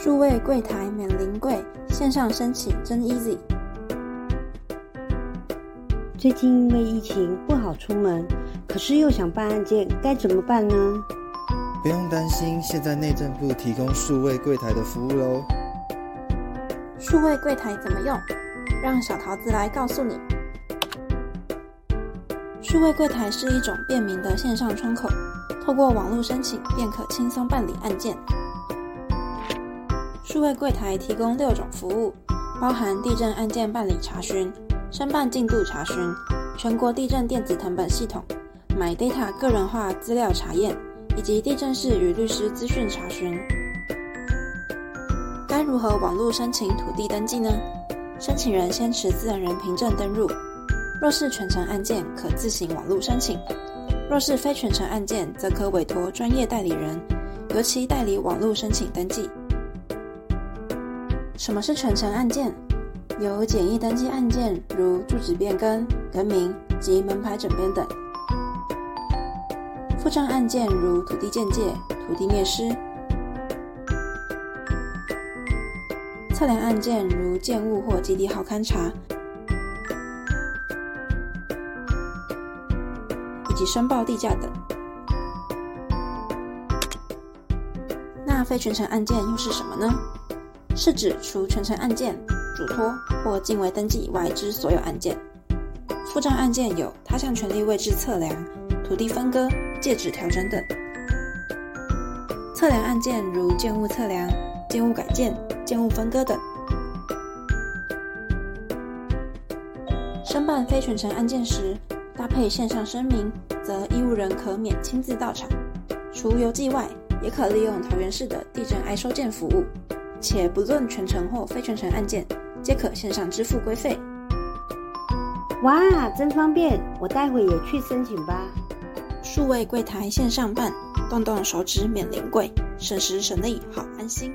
数位柜台免临柜，线上申请真 easy。最近因为疫情不好出门，可是又想办案件，该怎么办呢？不用担心，现在内政部提供数位柜台的服务喽。数位柜台怎么用？让小桃子来告诉你。数位柜台是一种便民的线上窗口，透过网络申请便可轻松办理案件。数位柜台提供六种服务，包含地震案件办理查询、申办进度查询、全国地震电子誊本系统、My Data 个人化资料查验，以及地震室与律师资讯查询。该如何网络申请土地登记呢？申请人先持自然人凭证登入。若是全程案件，可自行网络申请；若是非全程案件，则可委托专业代理人，由其代理网络申请登记。什么是全程案件？有简易登记案件，如住址变更、更名及门牌整编等；附证案件如土地鉴界、土地灭失；测量案件如建物或基地号勘查。以及申报地价等。那非全程案件又是什么呢？是指除全程案件、嘱托或境外登记以外之所有案件。附证案件有他项权利位置测量、土地分割、界址调整等。测量案件如建物测量、建物改建、建物分割等。申办非全程案件时，搭配线上声明，则义务人可免亲自到场。除邮寄外，也可利用桃园市的地震哀收件服务，且不论全程或非全程案件，皆可线上支付规费。哇，真方便！我待会也去申请吧。数位柜台线上办，动动手指免临柜，省时省力，好安心。